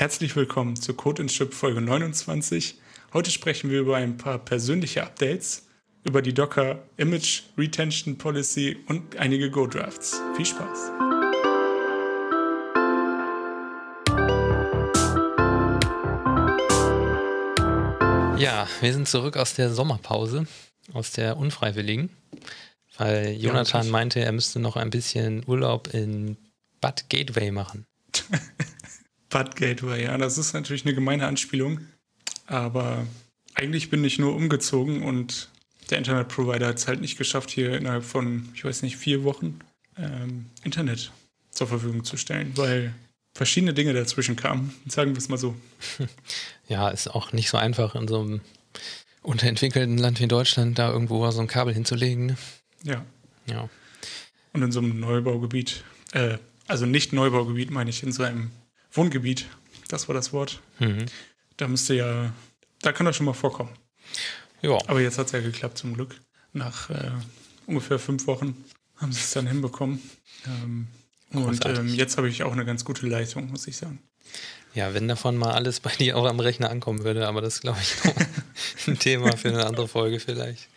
Herzlich willkommen zu Code and Chip Folge 29. Heute sprechen wir über ein paar persönliche Updates, über die Docker Image Retention Policy und einige Go Drafts. Viel Spaß! Ja, wir sind zurück aus der Sommerpause, aus der unfreiwilligen, weil Jonathan meinte, er müsste noch ein bisschen Urlaub in Bad Gateway machen. Bad Gateway, ja, das ist natürlich eine gemeine Anspielung. Aber eigentlich bin ich nur umgezogen und der Internetprovider hat es halt nicht geschafft, hier innerhalb von, ich weiß nicht, vier Wochen ähm, Internet zur Verfügung zu stellen, weil verschiedene Dinge dazwischen kamen, sagen wir es mal so. Ja, ist auch nicht so einfach in so einem unterentwickelten Land wie Deutschland da irgendwo so ein Kabel hinzulegen. Ne? Ja. Ja. Und in so einem Neubaugebiet, äh, also nicht Neubaugebiet, meine ich, in so einem Wohngebiet, das war das Wort. Mhm. Da müsste ja, da kann das schon mal vorkommen. Ja. Aber jetzt hat es ja geklappt zum Glück. Nach äh, ungefähr fünf Wochen haben sie es dann hinbekommen. Ähm, und ähm, jetzt habe ich auch eine ganz gute Leitung, muss ich sagen. Ja, wenn davon mal alles bei dir auch am Rechner ankommen würde, aber das ist, glaube ich, ein Thema für eine andere Folge vielleicht.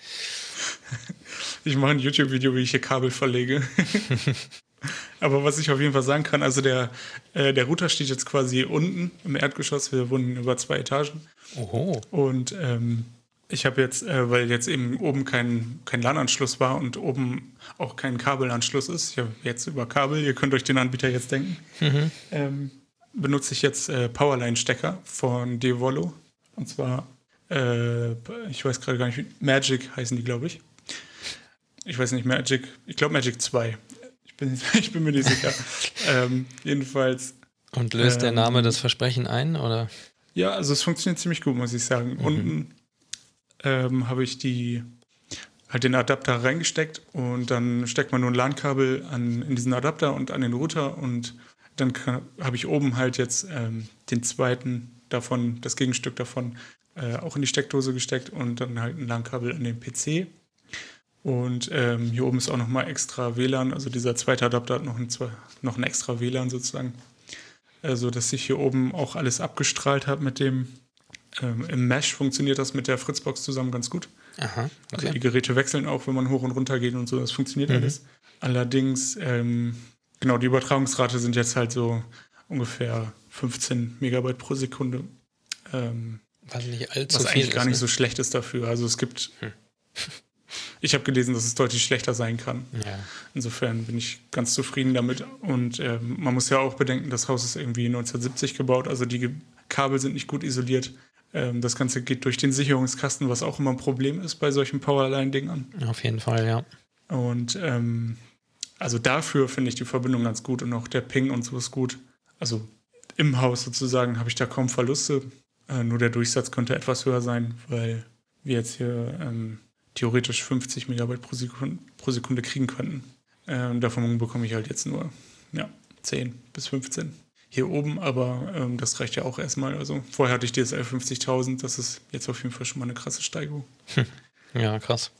Ich mache ein YouTube-Video, wie ich hier Kabel verlege. Aber was ich auf jeden Fall sagen kann, also der, äh, der Router steht jetzt quasi unten im Erdgeschoss. Wir wohnen über zwei Etagen. Oho. Und ähm, ich habe jetzt, äh, weil jetzt eben oben kein, kein LAN-Anschluss war und oben auch kein Kabelanschluss ist, ich habe jetzt über Kabel, ihr könnt euch den Anbieter jetzt denken, mhm. ähm, benutze ich jetzt äh, Powerline-Stecker von Devolo. Und zwar, äh, ich weiß gerade gar nicht, Magic heißen die, glaube ich. Ich weiß nicht, Magic, ich glaube Magic 2. Ich bin, ich bin mir nicht sicher. ähm, jedenfalls. Und löst ähm, der Name das Versprechen ein, oder? Ja, also es funktioniert ziemlich gut, muss ich sagen. Mhm. Unten ähm, habe ich die halt den Adapter reingesteckt und dann steckt man nur ein LAN-Kabel in diesen Adapter und an den Router und dann habe ich oben halt jetzt ähm, den zweiten davon, das Gegenstück davon, äh, auch in die Steckdose gesteckt und dann halt ein LAN-Kabel an den PC. Und ähm, hier oben ist auch nochmal extra WLAN, also dieser zweite Adapter hat noch ein, noch ein extra WLAN sozusagen. Also, dass ich hier oben auch alles abgestrahlt habe mit dem. Ähm, Im Mesh funktioniert das mit der Fritzbox zusammen ganz gut. Aha, okay. Also die Geräte wechseln auch, wenn man hoch und runter geht und so, das funktioniert mhm. alles. Allerdings, ähm, genau, die Übertragungsrate sind jetzt halt so ungefähr 15 Megabyte pro Sekunde. Ähm, was nicht allzu was eigentlich gar ist, nicht ne? so schlecht ist dafür. Also es gibt hm. Ich habe gelesen, dass es deutlich schlechter sein kann. Ja. Insofern bin ich ganz zufrieden damit. Und äh, man muss ja auch bedenken, das Haus ist irgendwie 1970 gebaut, also die Kabel sind nicht gut isoliert. Ähm, das Ganze geht durch den Sicherungskasten, was auch immer ein Problem ist bei solchen Powerline-Dingern. Auf jeden Fall, ja. Und ähm, also dafür finde ich die Verbindung ganz gut und auch der Ping und so ist gut. Also im Haus sozusagen habe ich da kaum Verluste. Äh, nur der Durchsatz könnte etwas höher sein, weil wir jetzt hier ähm, theoretisch 50 Megabyte pro Sekunde, pro Sekunde kriegen könnten. Ähm, davon bekomme ich halt jetzt nur ja, 10 bis 15 hier oben, aber ähm, das reicht ja auch erstmal. Also vorher hatte ich DSL 50.000, das ist jetzt auf jeden Fall schon mal eine krasse Steigerung. Hm. Ja, krass.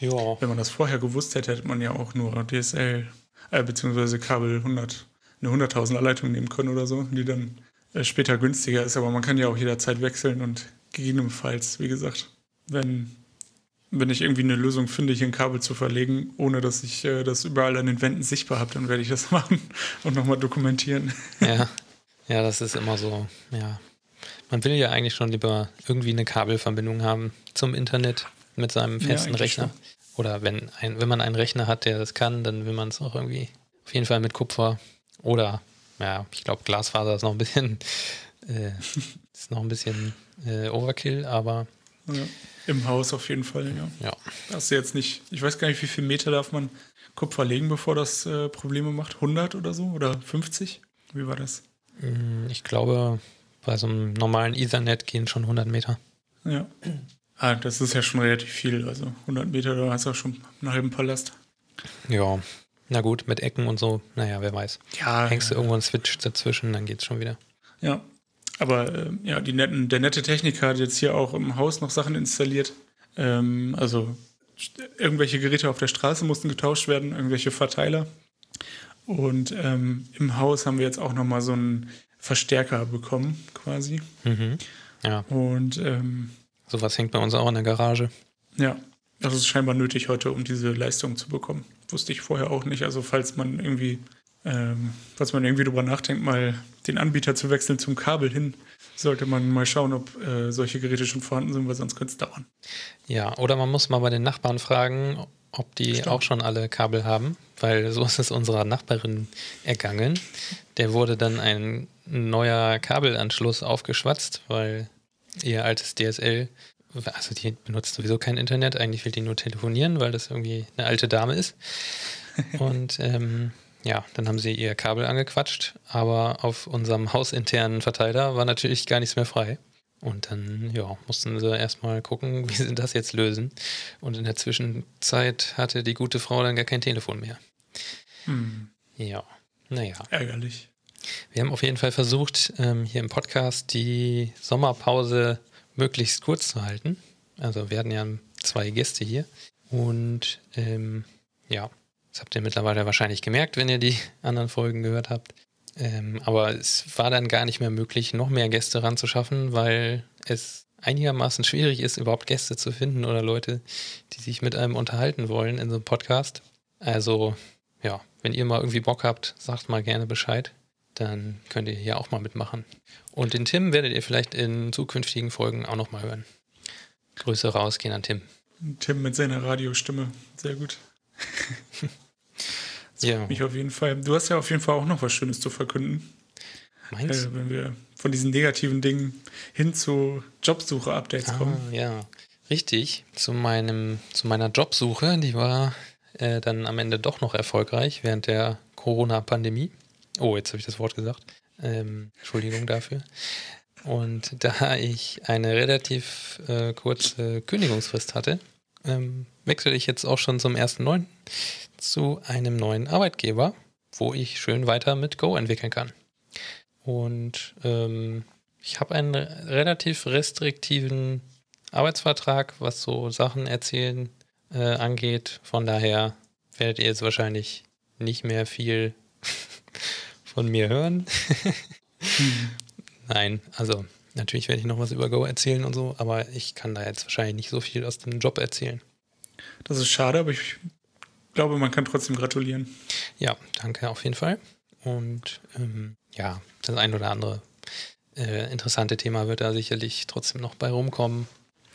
Ja. Wenn man das vorher gewusst hätte, hätte man ja auch nur DSL, äh, beziehungsweise Kabel 100, eine 100.000er Leitung nehmen können oder so, die dann äh, später günstiger ist. Aber man kann ja auch jederzeit wechseln und gegebenenfalls, wie gesagt, wenn wenn ich irgendwie eine Lösung finde, hier ein Kabel zu verlegen, ohne dass ich äh, das überall an den Wänden sichtbar habe, dann werde ich das machen und nochmal dokumentieren. Ja. ja, das ist immer so, ja. Man will ja eigentlich schon lieber irgendwie eine Kabelverbindung haben zum Internet mit seinem festen ja, Rechner. Schon. Oder wenn, ein, wenn man einen Rechner hat, der das kann, dann will man es auch irgendwie auf jeden Fall mit Kupfer oder, ja, ich glaube, Glasfaser ist noch ein bisschen, äh, ist noch ein bisschen äh, Overkill, aber ja. Im Haus auf jeden Fall, ja. Ja. Du jetzt nicht, ich weiß gar nicht, wie viel Meter darf man Kupfer legen, bevor das äh, Probleme macht? 100 oder so? Oder 50? Wie war das? Mm, ich glaube, bei so einem normalen Ethernet gehen schon 100 Meter. Ja. Ah, das ist ja schon relativ viel. Also 100 Meter, da hast du auch schon einen halben Palast. Ja. Na gut, mit Ecken und so, naja, wer weiß. Ja. Hängst du irgendwo einen Switch dazwischen, dann geht's schon wieder. Ja, aber äh, ja, netten, der nette Techniker hat jetzt hier auch im Haus noch Sachen installiert. Ähm, also irgendwelche Geräte auf der Straße mussten getauscht werden, irgendwelche Verteiler. Und ähm, im Haus haben wir jetzt auch nochmal so einen Verstärker bekommen, quasi. Mhm. Ja. Und ähm, sowas hängt bei uns auch in der Garage. Ja, das ist scheinbar nötig heute, um diese Leistung zu bekommen. Wusste ich vorher auch nicht. Also falls man irgendwie, ähm, falls man irgendwie drüber nachdenkt, mal den Anbieter zu wechseln zum Kabel hin, sollte man mal schauen, ob äh, solche Geräte schon vorhanden sind, weil sonst könnte es dauern. Ja, oder man muss mal bei den Nachbarn fragen, ob die Stimmt. auch schon alle Kabel haben, weil so ist es unserer Nachbarin ergangen. Der wurde dann ein neuer Kabelanschluss aufgeschwatzt, weil ihr altes DSL, also die benutzt sowieso kein Internet, eigentlich will die nur telefonieren, weil das irgendwie eine alte Dame ist. Und ähm, ja, dann haben sie ihr Kabel angequatscht, aber auf unserem hausinternen Verteiler war natürlich gar nichts mehr frei. Und dann, ja, mussten sie erstmal gucken, wie sie das jetzt lösen. Und in der Zwischenzeit hatte die gute Frau dann gar kein Telefon mehr. Hm. Ja, naja. Ärgerlich. Wir haben auf jeden Fall versucht, ähm, hier im Podcast die Sommerpause möglichst kurz zu halten. Also wir hatten ja zwei Gäste hier. Und ähm, ja, das habt ihr mittlerweile wahrscheinlich gemerkt, wenn ihr die anderen Folgen gehört habt. Ähm, aber es war dann gar nicht mehr möglich, noch mehr Gäste ranzuschaffen, weil es einigermaßen schwierig ist, überhaupt Gäste zu finden oder Leute, die sich mit einem unterhalten wollen in so einem Podcast. Also, ja, wenn ihr mal irgendwie Bock habt, sagt mal gerne Bescheid. Dann könnt ihr hier auch mal mitmachen. Und den Tim werdet ihr vielleicht in zukünftigen Folgen auch nochmal hören. Grüße rausgehen an Tim. Tim mit seiner Radiostimme. Sehr gut. ja. Mich auf jeden Fall. Du hast ja auf jeden Fall auch noch was Schönes zu verkünden. Meinst äh, Wenn wir von diesen negativen Dingen hin zu Jobsuche-Updates ah, kommen. Ja, richtig. Zu, meinem, zu meiner Jobsuche, die war äh, dann am Ende doch noch erfolgreich während der Corona-Pandemie. Oh, jetzt habe ich das Wort gesagt. Ähm, Entschuldigung dafür. Und da ich eine relativ äh, kurze Kündigungsfrist hatte, ähm, wechsle ich jetzt auch schon zum 1.9. zu einem neuen Arbeitgeber, wo ich schön weiter mit Go entwickeln kann. Und ähm, ich habe einen relativ restriktiven Arbeitsvertrag, was so Sachen erzählen äh, angeht. Von daher werdet ihr jetzt wahrscheinlich nicht mehr viel von mir hören. hm. Nein, also natürlich werde ich noch was über Go erzählen und so, aber ich kann da jetzt wahrscheinlich nicht so viel aus dem Job erzählen. Das ist schade, aber ich glaube, man kann trotzdem gratulieren. Ja, danke auf jeden Fall. Und ähm, ja, das ein oder andere äh, interessante Thema wird da sicherlich trotzdem noch bei rumkommen.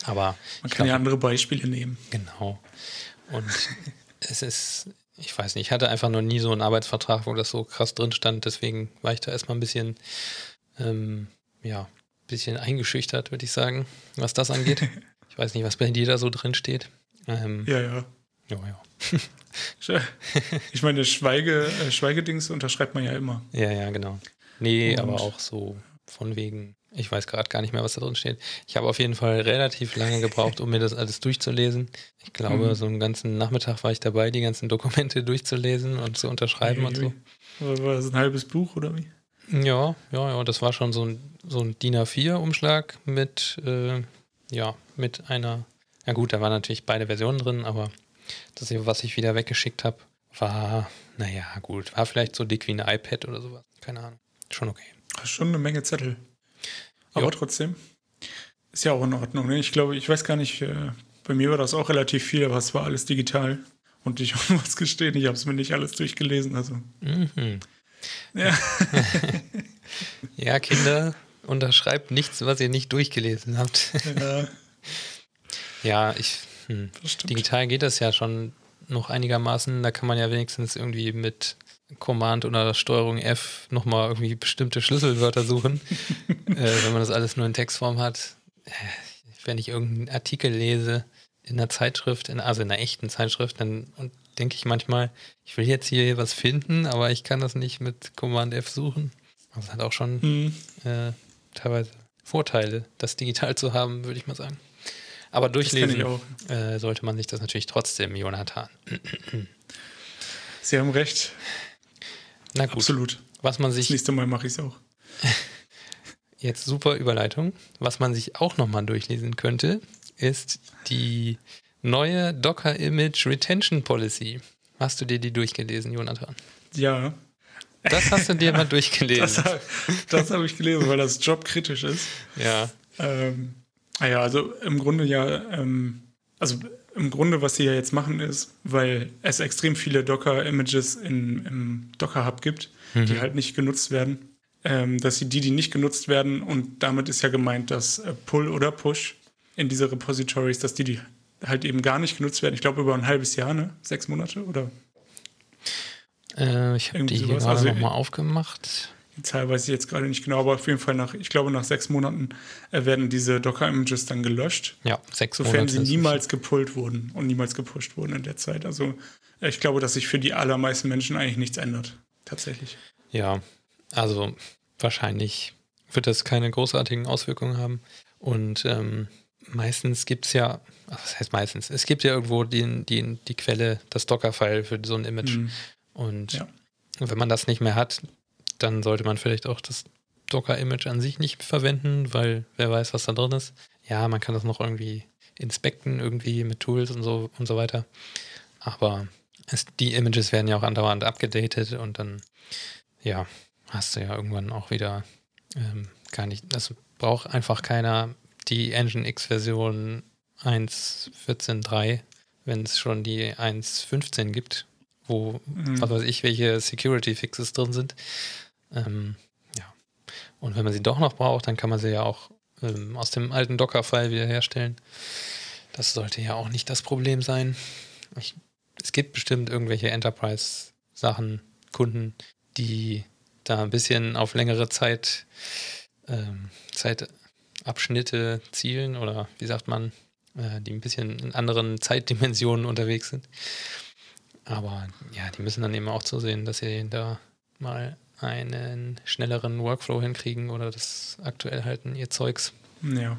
Aber man kann glaub, ja andere Beispiele nehmen. Genau. Und es ist, ich weiß nicht, ich hatte einfach noch nie so einen Arbeitsvertrag, wo das so krass drin stand. Deswegen war ich da erstmal ein bisschen, ähm, ja, bisschen eingeschüchtert, würde ich sagen, was das angeht. ich weiß nicht, was bei dir da so drin steht. Ähm, ja, ja. Ja, ja. ich meine, Schweige, äh, Schweigedings unterschreibt man ja immer. Ja, ja, genau. Nee, Und aber auch so von wegen, ich weiß gerade gar nicht mehr, was da drin steht. Ich habe auf jeden Fall relativ lange gebraucht, um mir das alles durchzulesen. Ich glaube, mhm. so einen ganzen Nachmittag war ich dabei, die ganzen Dokumente durchzulesen und zu unterschreiben und so. War das ein halbes Buch oder wie? Ja, ja, ja, das war schon so ein, so ein DIN A4-Umschlag mit, äh, ja, mit einer, ja gut, da waren natürlich beide Versionen drin, aber das, was ich wieder weggeschickt habe, war, naja, gut, war vielleicht so dick wie ein iPad oder sowas. Keine Ahnung. Schon okay. Schon eine Menge Zettel. Aber jo. trotzdem. Ist ja auch in Ordnung. Ne? Ich glaube, ich weiß gar nicht, äh, bei mir war das auch relativ viel, aber es war alles digital. Und ich muss gestehen, ich habe es mir nicht alles durchgelesen. Also. Mhm. Ja. ja, Kinder, unterschreibt nichts, was ihr nicht durchgelesen habt. Ja, ja ich. Hm. Digital geht das ja schon noch einigermaßen. Da kann man ja wenigstens irgendwie mit Command oder Steuerung F nochmal irgendwie bestimmte Schlüsselwörter suchen, äh, wenn man das alles nur in Textform hat. Äh, wenn ich irgendeinen Artikel lese in einer Zeitschrift, in, also in einer echten Zeitschrift, dann denke ich manchmal, ich will jetzt hier was finden, aber ich kann das nicht mit Command F suchen. Das hat auch schon mhm. äh, teilweise Vorteile, das digital zu haben, würde ich mal sagen. Aber durchlesen äh, sollte man sich das natürlich trotzdem, Jonathan. Sie haben recht. Na gut. Absolut. Was man sich. Das nächste Mal mache ich es auch. Jetzt super Überleitung. Was man sich auch nochmal durchlesen könnte, ist die neue Docker Image Retention Policy. Hast du dir die durchgelesen, Jonathan? Ja. Das hast du dir mal durchgelesen. das, das habe ich gelesen, weil das jobkritisch ist. Ja. Ähm, naja, also im Grunde ja, ähm, also im Grunde, was sie ja jetzt machen, ist, weil es extrem viele Docker-Images im Docker-Hub gibt, mhm. die halt nicht genutzt werden, ähm, dass sie die, die nicht genutzt werden, und damit ist ja gemeint, dass äh, Pull oder Push in diese Repositories, dass die, die halt eben gar nicht genutzt werden. Ich glaube, über ein halbes Jahr, ne? Sechs Monate oder? Äh, ich habe die hier gerade also, nochmal aufgemacht. Die Zahl weiß ich jetzt gerade nicht genau, aber auf jeden Fall nach, ich glaube, nach sechs Monaten äh, werden diese Docker-Images dann gelöscht. Ja, sechs Sofern Monate sie niemals gepullt wurden und niemals gepusht wurden in der Zeit. Also äh, ich glaube, dass sich für die allermeisten Menschen eigentlich nichts ändert. Tatsächlich. Ja, also wahrscheinlich wird das keine großartigen Auswirkungen haben. Und ähm, meistens gibt es ja, was heißt meistens? Es gibt ja irgendwo die, die, die Quelle, das Docker-File für so ein Image. Mhm. Und ja. wenn man das nicht mehr hat, dann sollte man vielleicht auch das Docker-Image an sich nicht verwenden, weil wer weiß, was da drin ist. Ja, man kann das noch irgendwie inspekten, irgendwie mit Tools und so und so weiter. Aber es, die Images werden ja auch andauernd abgedatet und dann, ja, hast du ja irgendwann auch wieder ähm, gar nicht, das braucht einfach keiner die Nginx-Version 1.14.3, wenn es schon die 1.15 gibt, wo, mhm. was weiß ich, welche Security-Fixes drin sind. Ähm, ja. Und wenn man sie doch noch braucht, dann kann man sie ja auch ähm, aus dem alten Docker-File wiederherstellen. Das sollte ja auch nicht das Problem sein. Ich, es gibt bestimmt irgendwelche Enterprise-Sachen, Kunden, die da ein bisschen auf längere Zeit, ähm, Zeitabschnitte zielen oder wie sagt man, äh, die ein bisschen in anderen Zeitdimensionen unterwegs sind. Aber ja, die müssen dann eben auch zusehen, dass sie da mal einen schnelleren Workflow hinkriegen oder das aktuell halten, ihr Zeugs. Ja.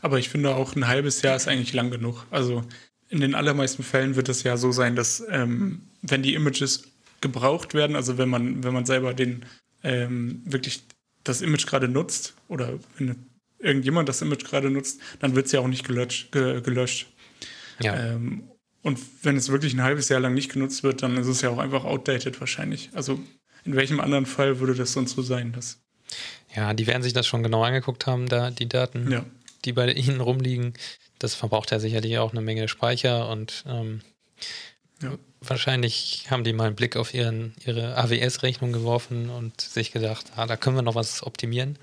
Aber ich finde auch ein halbes Jahr ist eigentlich lang genug. Also in den allermeisten Fällen wird es ja so sein, dass ähm, wenn die Images gebraucht werden, also wenn man, wenn man selber den ähm, wirklich das Image gerade nutzt oder wenn irgendjemand das Image gerade nutzt, dann wird es ja auch nicht gelöscht. Ge gelöscht. Ja. Ähm, und wenn es wirklich ein halbes Jahr lang nicht genutzt wird, dann ist es ja auch einfach outdated wahrscheinlich. Also in welchem anderen Fall würde das sonst so sein? Dass ja, die werden sich das schon genau angeguckt haben, da die Daten, ja. die bei ihnen rumliegen. Das verbraucht ja sicherlich auch eine Menge Speicher und ähm, ja. wahrscheinlich haben die mal einen Blick auf ihren, ihre AWS-Rechnung geworfen und sich gedacht, ah, da können wir noch was optimieren.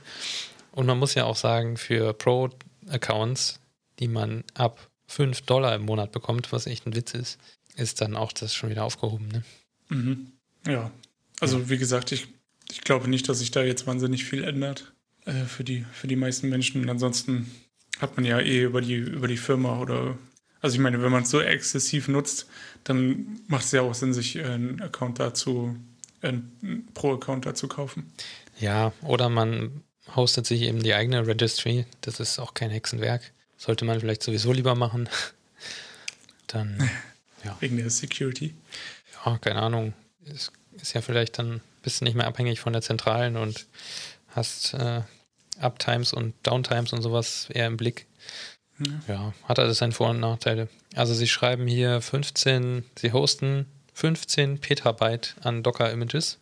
Und man muss ja auch sagen, für Pro-Accounts, die man ab 5 Dollar im Monat bekommt, was echt ein Witz ist, ist dann auch das schon wieder aufgehoben. Ne? Mhm. Ja, also wie gesagt, ich, ich glaube nicht, dass sich da jetzt wahnsinnig viel ändert äh, für, die, für die meisten Menschen. Und ansonsten hat man ja eh über die, über die Firma oder also ich meine, wenn man es so exzessiv nutzt, dann macht es ja auch Sinn, sich einen Account dazu, einen Pro-Account dazu kaufen. Ja, oder man hostet sich eben die eigene Registry. Das ist auch kein Hexenwerk. Sollte man vielleicht sowieso lieber machen. Dann, ja. Wegen der Security. Ja, keine Ahnung. Es ist ja vielleicht dann bist du nicht mehr abhängig von der Zentralen und hast äh, Uptimes und Downtimes und sowas eher im Blick. Ja. ja, hat alles seine Vor- und Nachteile. Also sie schreiben hier 15, sie hosten 15 Petabyte an Docker-Images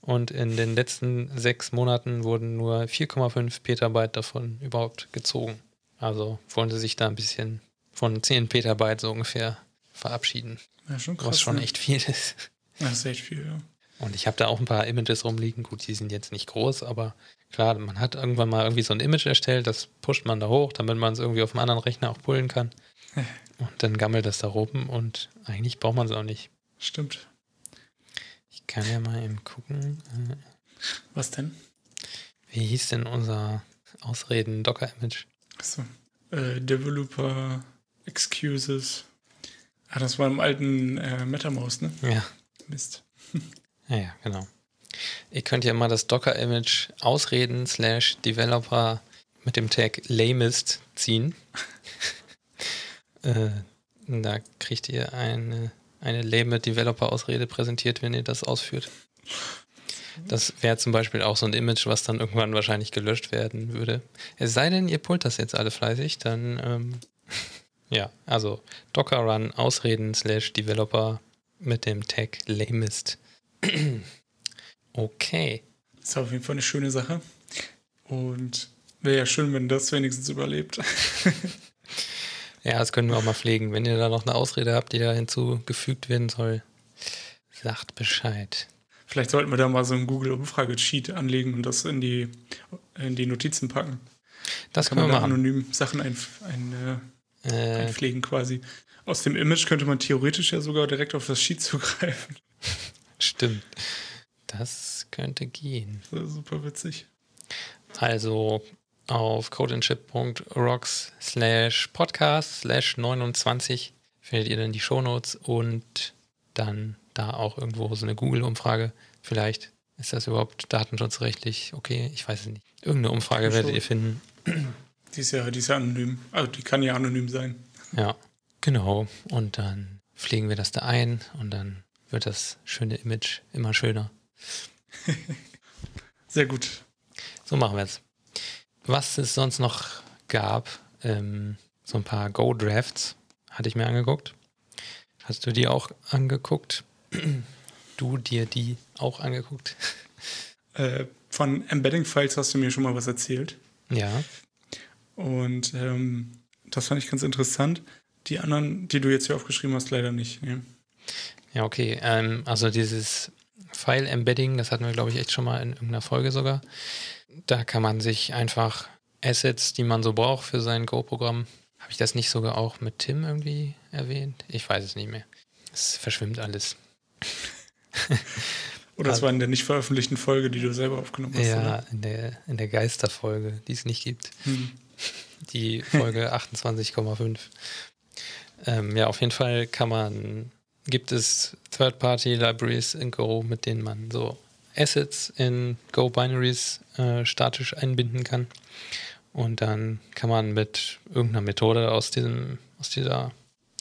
und in den letzten sechs Monaten wurden nur 4,5 Petabyte davon überhaupt gezogen. Also wollen sie sich da ein bisschen von 10 Petabyte so ungefähr verabschieden. Ja, schon krass. Was schon ne? echt viel ist. Das ist echt viel, ja. Und ich habe da auch ein paar Images rumliegen. Gut, die sind jetzt nicht groß, aber klar, man hat irgendwann mal irgendwie so ein Image erstellt, das pusht man da hoch, damit man es irgendwie auf einem anderen Rechner auch pullen kann. und dann gammelt das da oben und eigentlich braucht man es auch nicht. Stimmt. Ich kann ja mal eben gucken. Was denn? Wie hieß denn unser Ausreden-Docker-Image? Achso. Äh, Developer Excuses. Ah, das war im alten äh, MetaMouse, ne? Ja. Mist. ja, genau. Ihr könnt ja mal das Docker-Image ausreden slash Developer mit dem Tag lamest ziehen. äh, da kriegt ihr eine, eine lame Developer-Ausrede präsentiert, wenn ihr das ausführt. Das wäre zum Beispiel auch so ein Image, was dann irgendwann wahrscheinlich gelöscht werden würde. Es sei denn, ihr pullt das jetzt alle fleißig, dann ähm, ja, also Docker Run Ausreden slash Developer mit dem Tag Lamest. Okay. Ist auf jeden Fall eine schöne Sache. Und wäre ja schön, wenn das wenigstens überlebt. ja, das können wir auch mal pflegen. Wenn ihr da noch eine Ausrede habt, die da hinzugefügt werden soll, sagt Bescheid. Vielleicht sollten wir da mal so ein Google-Umfrage-Sheet anlegen und das in die, in die Notizen packen. Das kann können wir machen. anonym Sachen ein, ein, äh, äh, einpflegen quasi. Aus dem Image könnte man theoretisch ja sogar direkt auf das Sheet zugreifen. Stimmt. Das könnte gehen. Das super witzig. Also auf codeandship.rocks slash podcast slash 29 findet ihr dann die Shownotes und dann da auch irgendwo so eine Google-Umfrage. Vielleicht ist das überhaupt datenschutzrechtlich okay? Ich weiß es nicht. Irgendeine Umfrage werdet ihr finden. Die ist, ja, die ist ja anonym. Also die kann ja anonym sein. Ja, genau. Und dann pflegen wir das da ein und dann wird das schöne Image immer schöner. Sehr gut. So machen wir es. Was es sonst noch gab, ähm, so ein paar Go-Drafts hatte ich mir angeguckt. Hast du die auch angeguckt? du dir die auch angeguckt? Äh, von Embedding-Files hast du mir schon mal was erzählt. Ja. Und ähm, das fand ich ganz interessant. Die anderen, die du jetzt hier aufgeschrieben hast, leider nicht. Nee. Ja, okay. Ähm, also dieses File-Embedding, das hatten wir, glaube ich, echt schon mal in irgendeiner Folge sogar. Da kann man sich einfach Assets, die man so braucht für sein Go-Programm. Habe ich das nicht sogar auch mit Tim irgendwie erwähnt? Ich weiß es nicht mehr. Es verschwimmt alles. oder also, war in der nicht veröffentlichten Folge, die du selber aufgenommen hast. Ja, in der, in der Geisterfolge, die es nicht gibt. Hm. Die Folge 28,5. Ähm, ja, auf jeden Fall kann man, gibt es Third-Party-Libraries in Go, mit denen man so Assets in Go-Binaries äh, statisch einbinden kann. Und dann kann man mit irgendeiner Methode aus diesem, aus dieser,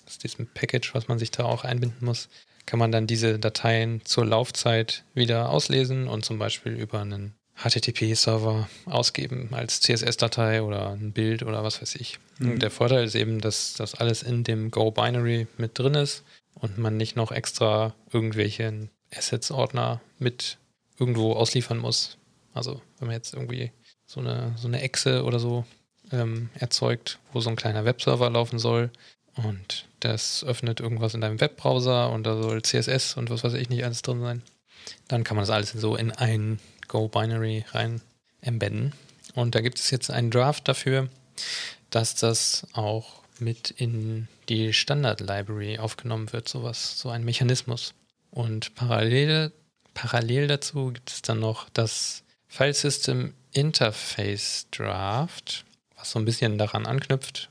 aus diesem Package, was man sich da auch einbinden muss, kann man dann diese Dateien zur Laufzeit wieder auslesen und zum Beispiel über einen HTTP-Server ausgeben als CSS-Datei oder ein Bild oder was weiß ich. Mhm. Der Vorteil ist eben, dass das alles in dem Go-Binary mit drin ist und man nicht noch extra irgendwelchen Assets-Ordner mit irgendwo ausliefern muss. Also wenn man jetzt irgendwie so eine, so eine Exe oder so ähm, erzeugt, wo so ein kleiner Webserver laufen soll und das öffnet irgendwas in deinem Webbrowser und da soll CSS und was weiß ich nicht alles drin sein, dann kann man das alles so in ein Go-Binary rein embedden. Und da gibt es jetzt einen Draft dafür, dass das auch mit in die Standard-Library aufgenommen wird, sowas, so ein Mechanismus. Und parallel, parallel dazu gibt es dann noch das File System Interface Draft, was so ein bisschen daran anknüpft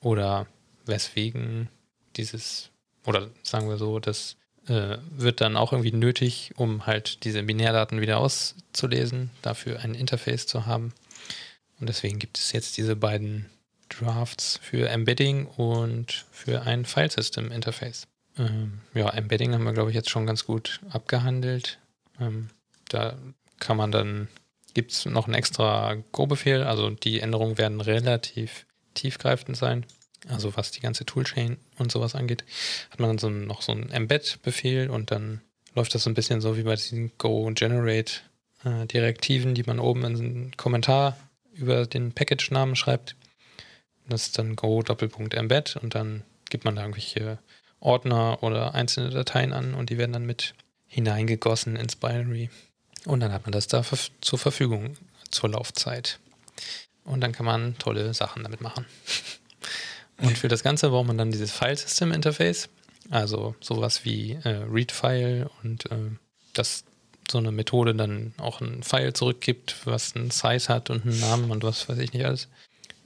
oder weswegen dieses, oder sagen wir so, das äh, wird dann auch irgendwie nötig, um halt diese Binärdaten wieder auszulesen, dafür ein Interface zu haben. Und deswegen gibt es jetzt diese beiden Drafts für Embedding und für ein Filesystem-Interface. Ähm, ja, Embedding haben wir, glaube ich, jetzt schon ganz gut abgehandelt. Ähm, da kann man dann, gibt es noch einen extra Go-Befehl, also die Änderungen werden relativ tiefgreifend sein also was die ganze Toolchain und sowas angeht, hat man dann so noch so einen Embed-Befehl und dann läuft das so ein bisschen so wie bei diesen Go-Generate-Direktiven, die man oben in einen Kommentar über den Package-Namen schreibt. Das ist dann Go-Doppelpunkt-Embed und dann gibt man da irgendwelche Ordner oder einzelne Dateien an und die werden dann mit hineingegossen ins Binary. Und dann hat man das da zur Verfügung zur Laufzeit. Und dann kann man tolle Sachen damit machen. Und für das Ganze braucht man dann dieses File-System-Interface, also sowas wie äh, Readfile und äh, dass so eine Methode dann auch ein File zurückgibt, was einen Size hat und einen Namen und was weiß ich nicht alles.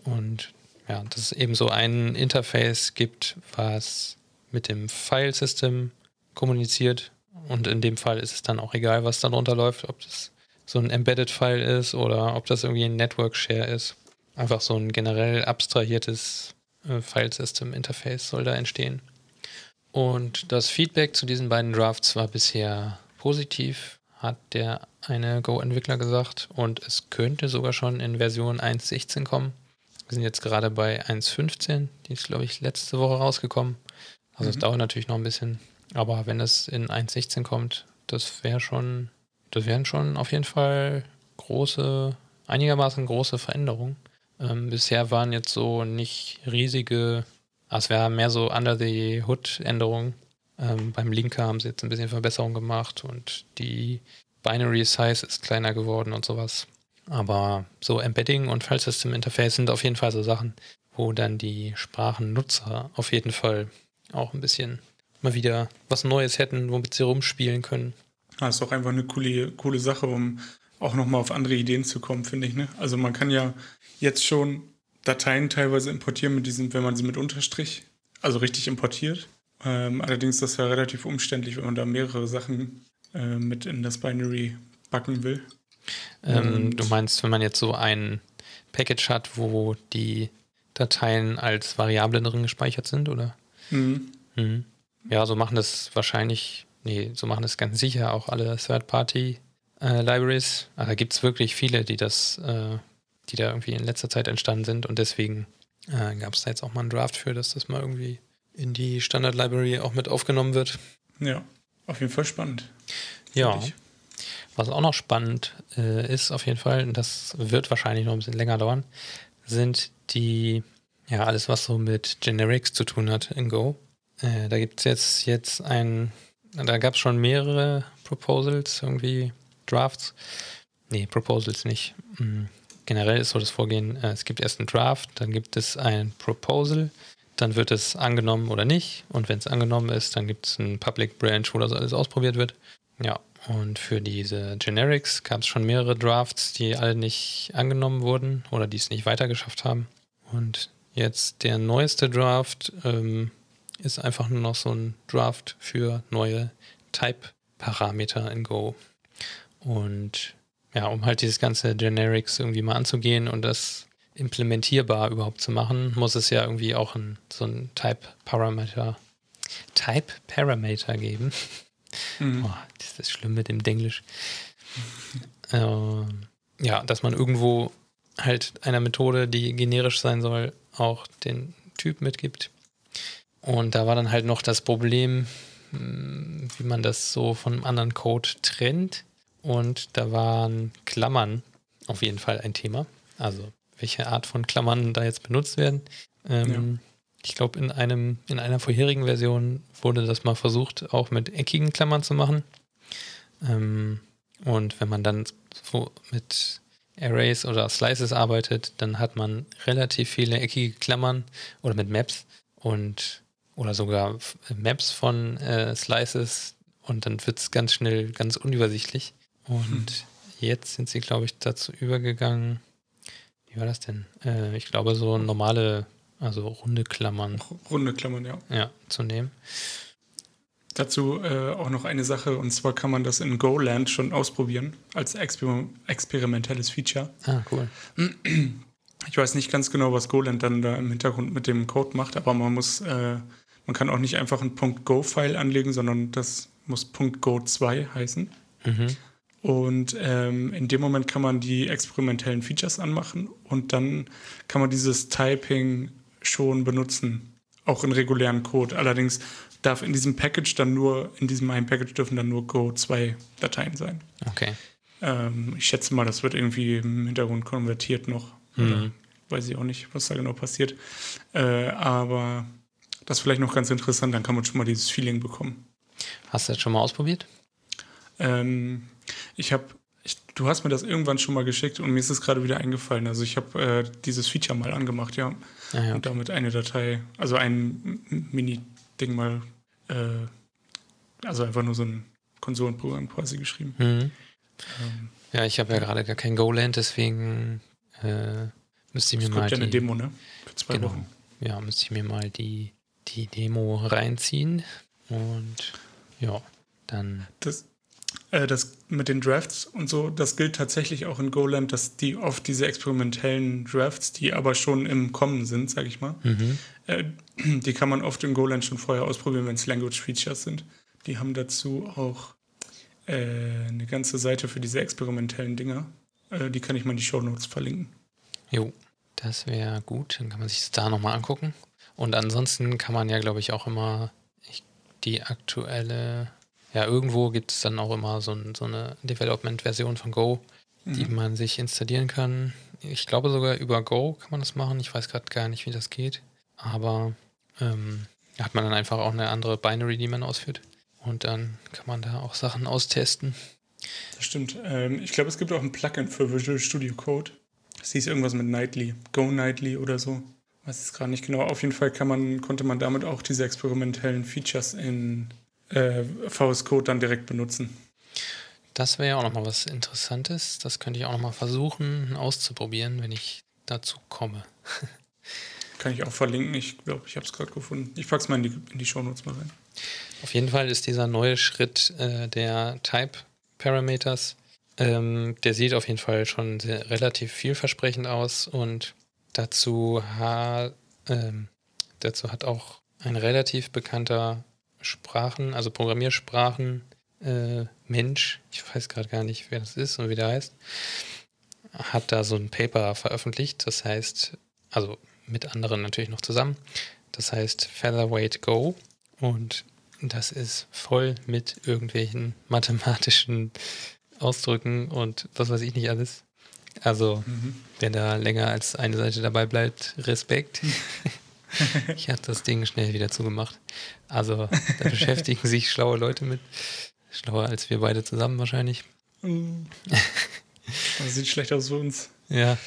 Und ja, dass es eben so ein Interface gibt, was mit dem File-System kommuniziert. Und in dem Fall ist es dann auch egal, was darunter läuft, ob das so ein Embedded-File ist oder ob das irgendwie ein Network-Share ist. Einfach so ein generell abstrahiertes äh, File-System-Interface soll da entstehen. Und das Feedback zu diesen beiden Drafts war bisher positiv, hat der eine Go-Entwickler gesagt. Und es könnte sogar schon in Version 1.16 kommen. Wir sind jetzt gerade bei 1.15. Die ist, glaube ich, letzte Woche rausgekommen. Also mhm. es dauert natürlich noch ein bisschen. Aber wenn es in 1.16 kommt, das wäre schon, das wären schon auf jeden Fall große, einigermaßen große Veränderungen. Ähm, bisher waren jetzt so nicht riesige, also es wäre mehr so under the hood Änderungen. Ähm, beim Linker haben sie jetzt ein bisschen Verbesserung gemacht und die Binary Size ist kleiner geworden und sowas. Aber so Embedding und File System Interface sind auf jeden Fall so Sachen, wo dann die Sprachennutzer auf jeden Fall auch ein bisschen mal wieder was Neues hätten, womit sie rumspielen können. Das ist auch einfach eine coole, coole Sache, um auch nochmal auf andere Ideen zu kommen, finde ich. Ne? Also man kann ja jetzt schon Dateien teilweise importieren mit diesem, wenn man sie mit Unterstrich, also richtig importiert. Ähm, allerdings das wäre relativ umständlich, wenn man da mehrere Sachen äh, mit in das Binary backen will. Ähm, du meinst, wenn man jetzt so ein Package hat, wo die Dateien als Variable drin gespeichert sind, oder? Mhm. Mhm. Ja, so machen das wahrscheinlich, nee, so machen das ganz sicher auch alle Third-Party-Libraries. Äh, da gibt es wirklich viele, die das, äh, die da irgendwie in letzter Zeit entstanden sind und deswegen äh, gab es da jetzt auch mal einen Draft für, dass das mal irgendwie in die Standard-Library auch mit aufgenommen wird. Ja, auf jeden Fall spannend. Ja. Was auch noch spannend äh, ist, auf jeden Fall, und das wird wahrscheinlich noch ein bisschen länger dauern, sind die, ja, alles, was so mit Generics zu tun hat in Go. Äh, da gibt es jetzt, jetzt ein, da gab es schon mehrere Proposals, irgendwie Drafts. Nee, Proposals nicht. Mhm. Generell ist so das Vorgehen, äh, es gibt erst einen Draft, dann gibt es ein Proposal, dann wird es angenommen oder nicht. Und wenn es angenommen ist, dann gibt es einen Public Branch, wo das alles ausprobiert wird. Ja, und für diese Generics gab es schon mehrere Drafts, die alle nicht angenommen wurden oder die es nicht weitergeschafft haben. Und jetzt der neueste Draft ähm, ist einfach nur noch so ein Draft für neue Type-Parameter in Go. Und ja, um halt dieses ganze Generics irgendwie mal anzugehen und das implementierbar überhaupt zu machen, muss es ja irgendwie auch ein, so ein Type-Parameter Type-Parameter geben. Mhm. Oh, das ist das schlimm mit dem Denglisch. äh, ja, dass man irgendwo halt einer Methode, die generisch sein soll, auch den Typ mitgibt. Und da war dann halt noch das Problem, hm, wie man das so von anderen Code trennt. Und da waren Klammern auf jeden Fall ein Thema. Also welche Art von Klammern da jetzt benutzt werden. Ähm, ja. Ich glaube, in einem, in einer vorherigen Version wurde das mal versucht, auch mit eckigen Klammern zu machen. Ähm, und wenn man dann so mit Arrays oder Slices arbeitet, dann hat man relativ viele eckige Klammern oder mit Maps und oder sogar Maps von äh, Slices und dann wird es ganz schnell ganz unübersichtlich. Und hm. jetzt sind sie, glaube ich, dazu übergegangen. Wie war das denn? Äh, ich glaube, so normale, also runde Klammern. Runde Klammern, ja. Ja, zu nehmen. Dazu äh, auch noch eine Sache, und zwar kann man das in GoLand schon ausprobieren, als exper experimentelles Feature. Ah, cool. Ich weiß nicht ganz genau, was GoLand dann da im Hintergrund mit dem Code macht, aber man muss äh, man kann auch nicht einfach einen .go-File anlegen, sondern das muss .go2 heißen. Mhm. Und ähm, in dem Moment kann man die experimentellen Features anmachen und dann kann man dieses Typing schon benutzen, auch in regulären Code. Allerdings darf in diesem Package dann nur, in diesem einen Package dürfen dann nur Go2-Dateien sein. Okay. Ähm, ich schätze mal, das wird irgendwie im Hintergrund konvertiert noch. Mhm. weiß ich auch nicht, was da genau passiert. Äh, aber das ist vielleicht noch ganz interessant, dann kann man schon mal dieses Feeling bekommen. Hast du das schon mal ausprobiert? Ähm, ich habe, du hast mir das irgendwann schon mal geschickt und mir ist es gerade wieder eingefallen. Also ich habe äh, dieses Feature mal angemacht, ja. Ah, ja. Und damit eine Datei, also ein Mini-Ding mal, äh, also einfach nur so ein Konsolenprogramm quasi geschrieben. Mhm. Ähm, ja, ich habe ja gerade gar kein Goland, deswegen äh, müsste ich mir es mal. Es ja eine Demo, ne? Für zwei genau. Wochen. Ja, müsste ich mir mal die die Demo reinziehen und ja, dann. Das, äh, das mit den Drafts und so, das gilt tatsächlich auch in Goland, dass die oft diese experimentellen Drafts, die aber schon im Kommen sind, sag ich mal, mhm. äh, die kann man oft in Goland schon vorher ausprobieren, wenn es Language Features sind. Die haben dazu auch äh, eine ganze Seite für diese experimentellen Dinger. Äh, die kann ich mal in die Show Notes verlinken. Jo, das wäre gut. Dann kann man sich das da nochmal angucken. Und ansonsten kann man ja, glaube ich, auch immer die aktuelle, ja, irgendwo gibt es dann auch immer so, ein, so eine Development-Version von Go, die mhm. man sich installieren kann. Ich glaube sogar über Go kann man das machen. Ich weiß gerade gar nicht, wie das geht. Aber ähm, hat man dann einfach auch eine andere Binary, die man ausführt. Und dann kann man da auch Sachen austesten. Das stimmt. Ähm, ich glaube, es gibt auch ein Plugin für Visual Studio Code. Das hieß irgendwas mit Nightly, Go Nightly oder so. Weiß es gerade nicht genau. Auf jeden Fall kann man, konnte man damit auch diese experimentellen Features in äh, VS Code dann direkt benutzen. Das wäre ja auch nochmal was Interessantes. Das könnte ich auch nochmal versuchen auszuprobieren, wenn ich dazu komme. Kann ich auch verlinken. Ich glaube, ich habe es gerade gefunden. Ich packe es mal in die, in die Shownotes mal rein. Auf jeden Fall ist dieser neue Schritt äh, der Type Parameters, ähm, der sieht auf jeden Fall schon sehr, relativ vielversprechend aus und dazu, ha, ähm, dazu hat auch ein relativ bekannter Sprachen, also Programmiersprachen äh, Mensch, ich weiß gerade gar nicht, wer das ist und wie der heißt, hat da so ein Paper veröffentlicht. Das heißt, also mit anderen natürlich noch zusammen. Das heißt Featherweight Go und das ist voll mit irgendwelchen mathematischen Ausdrücken und was weiß ich nicht alles. Also, mhm. wer da länger als eine Seite dabei bleibt, Respekt. ich habe das Ding schnell wieder zugemacht. Also, da beschäftigen sich schlaue Leute mit. Schlauer als wir beide zusammen wahrscheinlich. Mhm. Das sieht schlecht aus für uns. Ja.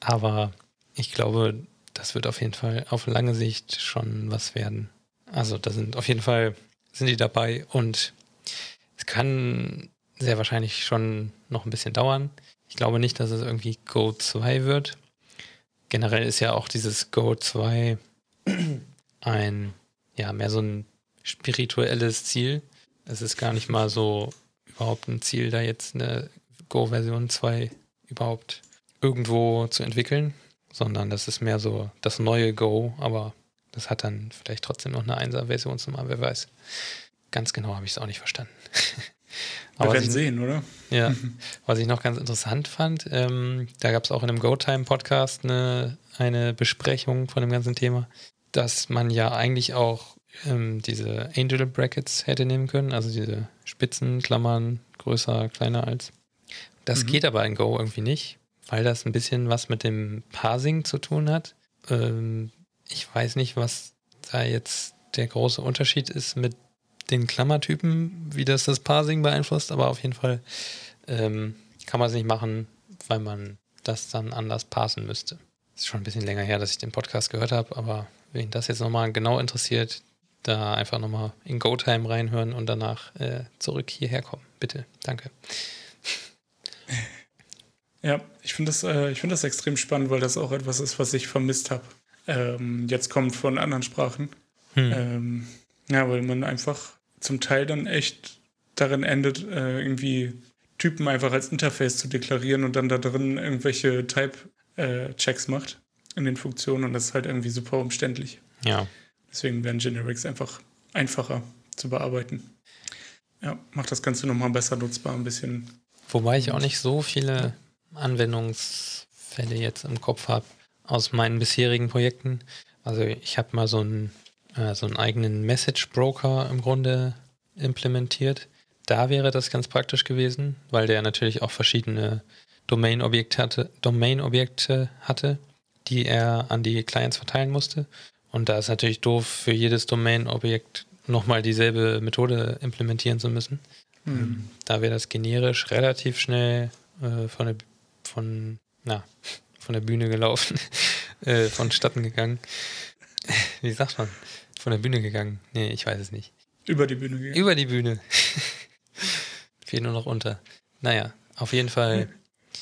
Aber ich glaube, das wird auf jeden Fall auf lange Sicht schon was werden. Also da sind auf jeden Fall sind die dabei und es kann sehr wahrscheinlich schon noch ein bisschen dauern. Ich glaube nicht, dass es irgendwie Go 2 wird. Generell ist ja auch dieses Go 2 ein, ja, mehr so ein spirituelles Ziel. Es ist gar nicht mal so überhaupt ein Ziel, da jetzt eine Go-Version 2 überhaupt irgendwo zu entwickeln sondern das ist mehr so das neue Go, aber das hat dann vielleicht trotzdem noch eine 1er-Versionsnummer, wer weiß. Ganz genau habe ich es auch nicht verstanden. Wir werden sehen, oder? Ja, was ich noch ganz interessant fand, ähm, da gab es auch in einem GoTime-Podcast eine, eine Besprechung von dem ganzen Thema, dass man ja eigentlich auch ähm, diese Angel Brackets hätte nehmen können, also diese Spitzenklammern größer, kleiner als. Das mhm. geht aber in Go irgendwie nicht weil das ein bisschen was mit dem Parsing zu tun hat. Ähm, ich weiß nicht, was da jetzt der große Unterschied ist mit den Klammertypen, wie das das Parsing beeinflusst, aber auf jeden Fall ähm, kann man es nicht machen, weil man das dann anders parsen müsste. Ist schon ein bisschen länger her, dass ich den Podcast gehört habe, aber wen das jetzt nochmal genau interessiert, da einfach nochmal in GoTime reinhören und danach äh, zurück hierher kommen. Bitte, danke. Ja, ich finde das, äh, find das extrem spannend, weil das auch etwas ist, was ich vermisst habe. Ähm, jetzt kommt von anderen Sprachen. Hm. Ähm, ja, weil man einfach zum Teil dann echt darin endet, äh, irgendwie Typen einfach als Interface zu deklarieren und dann da drin irgendwelche Type-Checks äh, macht in den Funktionen und das ist halt irgendwie super umständlich. Ja. Deswegen werden Generics einfach einfacher zu bearbeiten. Ja, macht das Ganze nochmal besser nutzbar, ein bisschen. Wobei ich auch nicht so viele Anwendungsfälle jetzt im Kopf habe aus meinen bisherigen Projekten. Also ich habe mal so einen, äh, so einen eigenen Message Broker im Grunde implementiert. Da wäre das ganz praktisch gewesen, weil der natürlich auch verschiedene Domain-Objekte hatte, Domain hatte, die er an die Clients verteilen musste. Und da ist natürlich doof, für jedes Domain-Objekt nochmal dieselbe Methode implementieren zu müssen. Mhm. Da wäre das generisch relativ schnell äh, von der von, na, von der Bühne gelaufen, äh, vonstatten gegangen. Wie sagt man? Von der Bühne gegangen. Nee, ich weiß es nicht. Über die Bühne gegangen. Über die Bühne. Fiel nur noch unter. Naja, auf jeden Fall,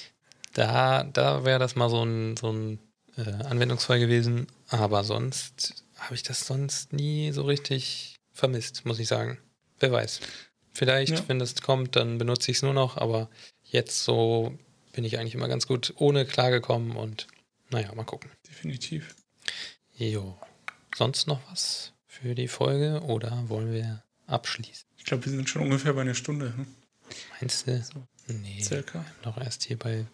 da, da wäre das mal so ein, so ein äh, Anwendungsfall gewesen. Aber sonst habe ich das sonst nie so richtig vermisst, muss ich sagen. Wer weiß. Vielleicht, ja. wenn das kommt, dann benutze ich es nur noch, aber jetzt so bin ich eigentlich immer ganz gut ohne klargekommen und naja, mal gucken. Definitiv. Jo. Sonst noch was für die Folge oder wollen wir abschließen? Ich glaube, wir sind schon ungefähr bei einer Stunde. Hm? Meinst du? So, nee. Circa. Noch erst hier bei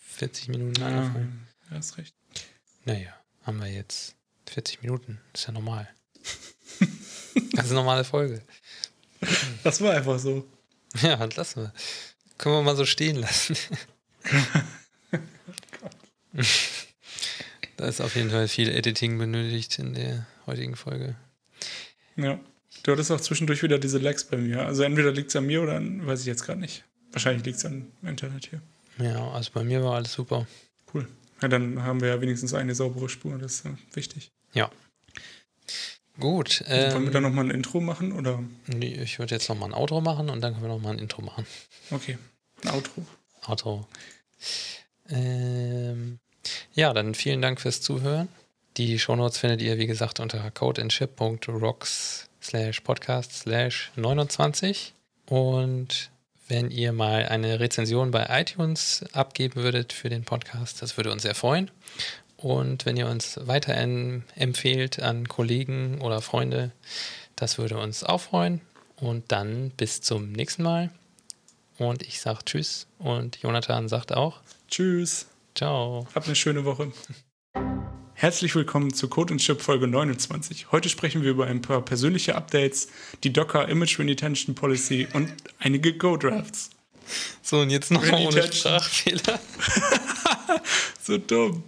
40 Minuten ah, angefangen. Ja, hast recht. Naja, haben wir jetzt 40 Minuten. ist ja normal. eine normale Folge. Das war einfach so. Ja, lassen wir. Können wir mal so stehen lassen. da ist auf jeden Fall viel Editing benötigt in der heutigen Folge. Ja. Du hattest auch zwischendurch wieder diese Lags bei mir. Also entweder liegt es an mir oder an, weiß ich jetzt gerade nicht. Wahrscheinlich liegt es am Internet hier. Ja, also bei mir war alles super. Cool. Ja, dann haben wir ja wenigstens eine saubere Spur, das ist ja wichtig. Ja. Gut. Ähm, Wollen wir dann nochmal ein Intro machen? Oder? Nee, ich würde jetzt nochmal ein Outro machen und dann können wir nochmal ein Intro machen. Okay. Ein Outro. Outro. Ähm, ja, dann vielen Dank fürs Zuhören. Die Shownotes findet ihr, wie gesagt, unter codeandship.rocks slash podcast slash 29. Und wenn ihr mal eine Rezension bei iTunes abgeben würdet für den Podcast, das würde uns sehr freuen. Und wenn ihr uns weiterhin empfehlt an Kollegen oder Freunde, das würde uns auch freuen. Und dann bis zum nächsten Mal. Und ich sage Tschüss. Und Jonathan sagt auch Tschüss. Ciao. Habt eine schöne Woche. Herzlich willkommen zu Code und Chip Folge 29. Heute sprechen wir über ein paar persönliche Updates, die Docker Image Retention Policy und einige Go-Drafts. So, und jetzt nochmal ohne Sprachfehler. so dumm.